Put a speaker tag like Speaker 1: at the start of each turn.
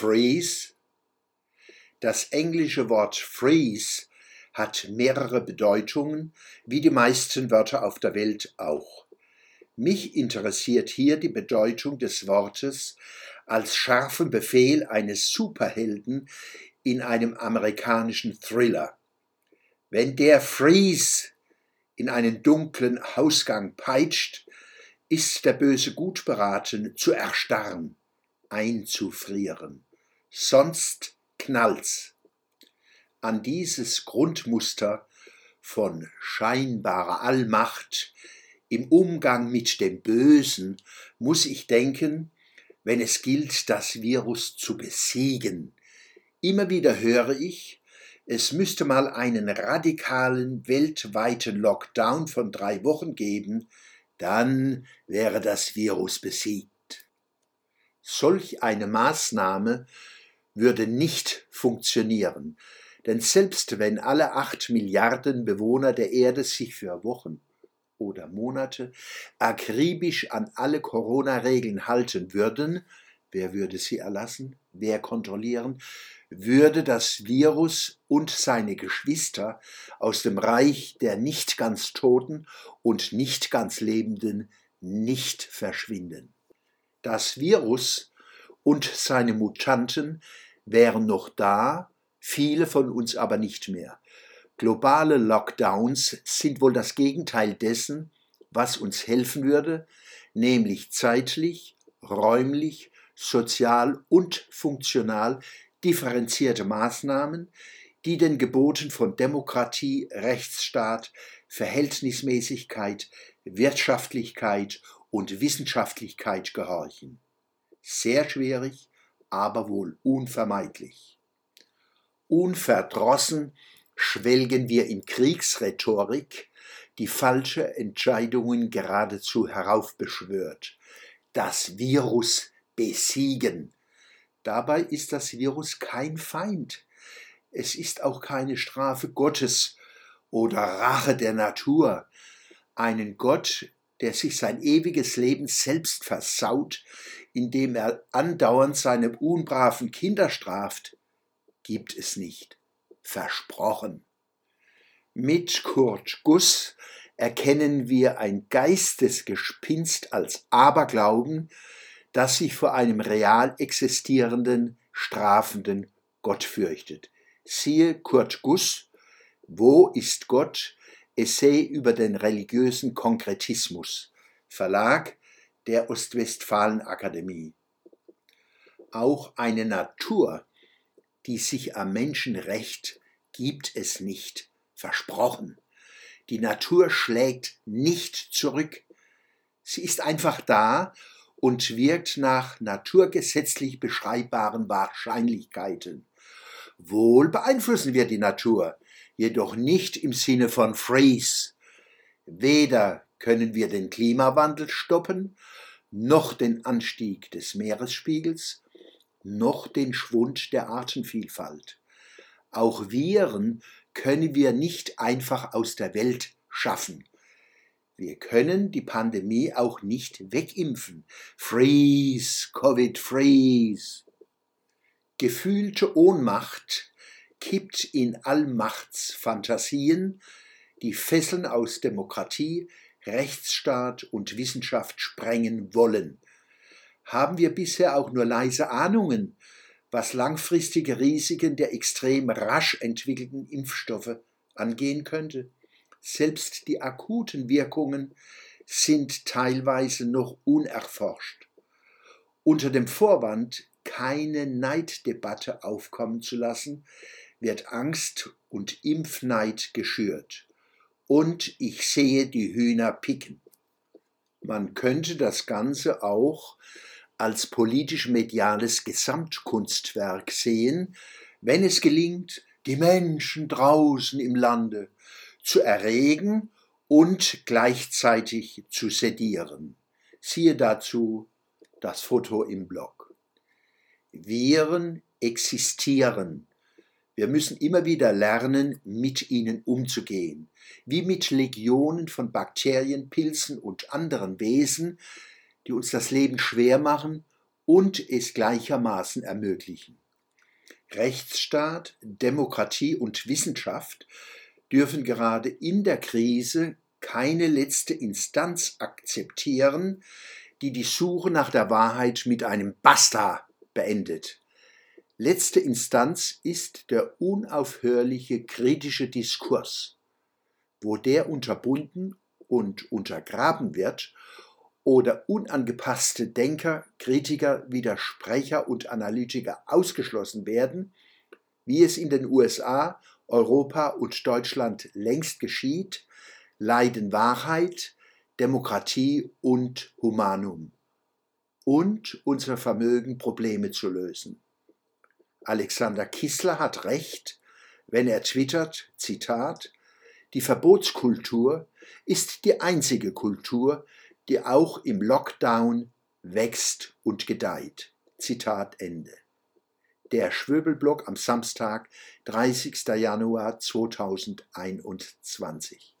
Speaker 1: Freeze? Das englische Wort freeze hat mehrere Bedeutungen, wie die meisten Wörter auf der Welt auch. Mich interessiert hier die Bedeutung des Wortes als scharfen Befehl eines Superhelden in einem amerikanischen Thriller. Wenn der Freeze in einen dunklen Hausgang peitscht, ist der Böse gut beraten, zu erstarren, einzufrieren. Sonst knallt's. An dieses Grundmuster von scheinbarer Allmacht im Umgang mit dem Bösen muss ich denken, wenn es gilt, das Virus zu besiegen. Immer wieder höre ich, es müsste mal einen radikalen weltweiten Lockdown von drei Wochen geben, dann wäre das Virus besiegt. Solch eine Maßnahme würde nicht funktionieren, denn selbst wenn alle acht Milliarden Bewohner der Erde sich für Wochen oder Monate akribisch an alle Corona-Regeln halten würden, wer würde sie erlassen, wer kontrollieren, würde das Virus und seine Geschwister aus dem Reich der nicht ganz Toten und nicht ganz Lebenden nicht verschwinden. Das Virus und seine Mutanten wären noch da, viele von uns aber nicht mehr. Globale Lockdowns sind wohl das Gegenteil dessen, was uns helfen würde, nämlich zeitlich, räumlich, sozial und funktional differenzierte Maßnahmen, die den Geboten von Demokratie, Rechtsstaat, Verhältnismäßigkeit, Wirtschaftlichkeit und Wissenschaftlichkeit gehorchen. Sehr schwierig, aber wohl unvermeidlich. Unverdrossen schwelgen wir in Kriegsrhetorik, die falsche Entscheidungen geradezu heraufbeschwört. Das Virus besiegen. Dabei ist das Virus kein Feind. Es ist auch keine Strafe Gottes oder Rache der Natur. Einen Gott, der sich sein ewiges Leben selbst versaut, indem er andauernd seine unbraven Kinder straft, gibt es nicht. Versprochen. Mit Kurt Guss erkennen wir ein Geistesgespinst als Aberglauben, das sich vor einem real existierenden, strafenden Gott fürchtet. Siehe Kurt Guss, Wo ist Gott? Essay über den religiösen Konkretismus. Verlag der Ostwestfalen-Akademie. Auch eine Natur, die sich am Menschen rächt, gibt es nicht, versprochen. Die Natur schlägt nicht zurück. Sie ist einfach da und wirkt nach naturgesetzlich beschreibbaren Wahrscheinlichkeiten. Wohl beeinflussen wir die Natur, jedoch nicht im Sinne von Freeze. Weder können wir den Klimawandel stoppen, noch den Anstieg des Meeresspiegels, noch den Schwund der Artenvielfalt. Auch Viren können wir nicht einfach aus der Welt schaffen. Wir können die Pandemie auch nicht wegimpfen. Freeze, Covid, freeze. Gefühlte Ohnmacht kippt in Allmachtsfantasien die Fesseln aus Demokratie, Rechtsstaat und Wissenschaft sprengen wollen. Haben wir bisher auch nur leise Ahnungen, was langfristige Risiken der extrem rasch entwickelten Impfstoffe angehen könnte? Selbst die akuten Wirkungen sind teilweise noch unerforscht. Unter dem Vorwand, keine Neiddebatte aufkommen zu lassen, wird Angst und Impfneid geschürt und ich sehe die Hühner picken. Man könnte das Ganze auch als politisch-mediales Gesamtkunstwerk sehen, wenn es gelingt, die Menschen draußen im Lande zu erregen und gleichzeitig zu sedieren. Siehe dazu das Foto im Blog. Viren existieren wir müssen immer wieder lernen, mit ihnen umzugehen, wie mit Legionen von Bakterien, Pilzen und anderen Wesen, die uns das Leben schwer machen und es gleichermaßen ermöglichen. Rechtsstaat, Demokratie und Wissenschaft dürfen gerade in der Krise keine letzte Instanz akzeptieren, die die Suche nach der Wahrheit mit einem Basta beendet. Letzte Instanz ist der unaufhörliche kritische Diskurs. Wo der unterbunden und untergraben wird oder unangepasste Denker, Kritiker, Widersprecher und Analytiker ausgeschlossen werden, wie es in den USA, Europa und Deutschland längst geschieht, leiden Wahrheit, Demokratie und Humanum und unser Vermögen, Probleme zu lösen. Alexander Kissler hat recht, wenn er twittert, Zitat, die Verbotskultur ist die einzige Kultur, die auch im Lockdown wächst und gedeiht. Zitat Ende. Der Schwöbelblock am Samstag, 30. Januar 2021.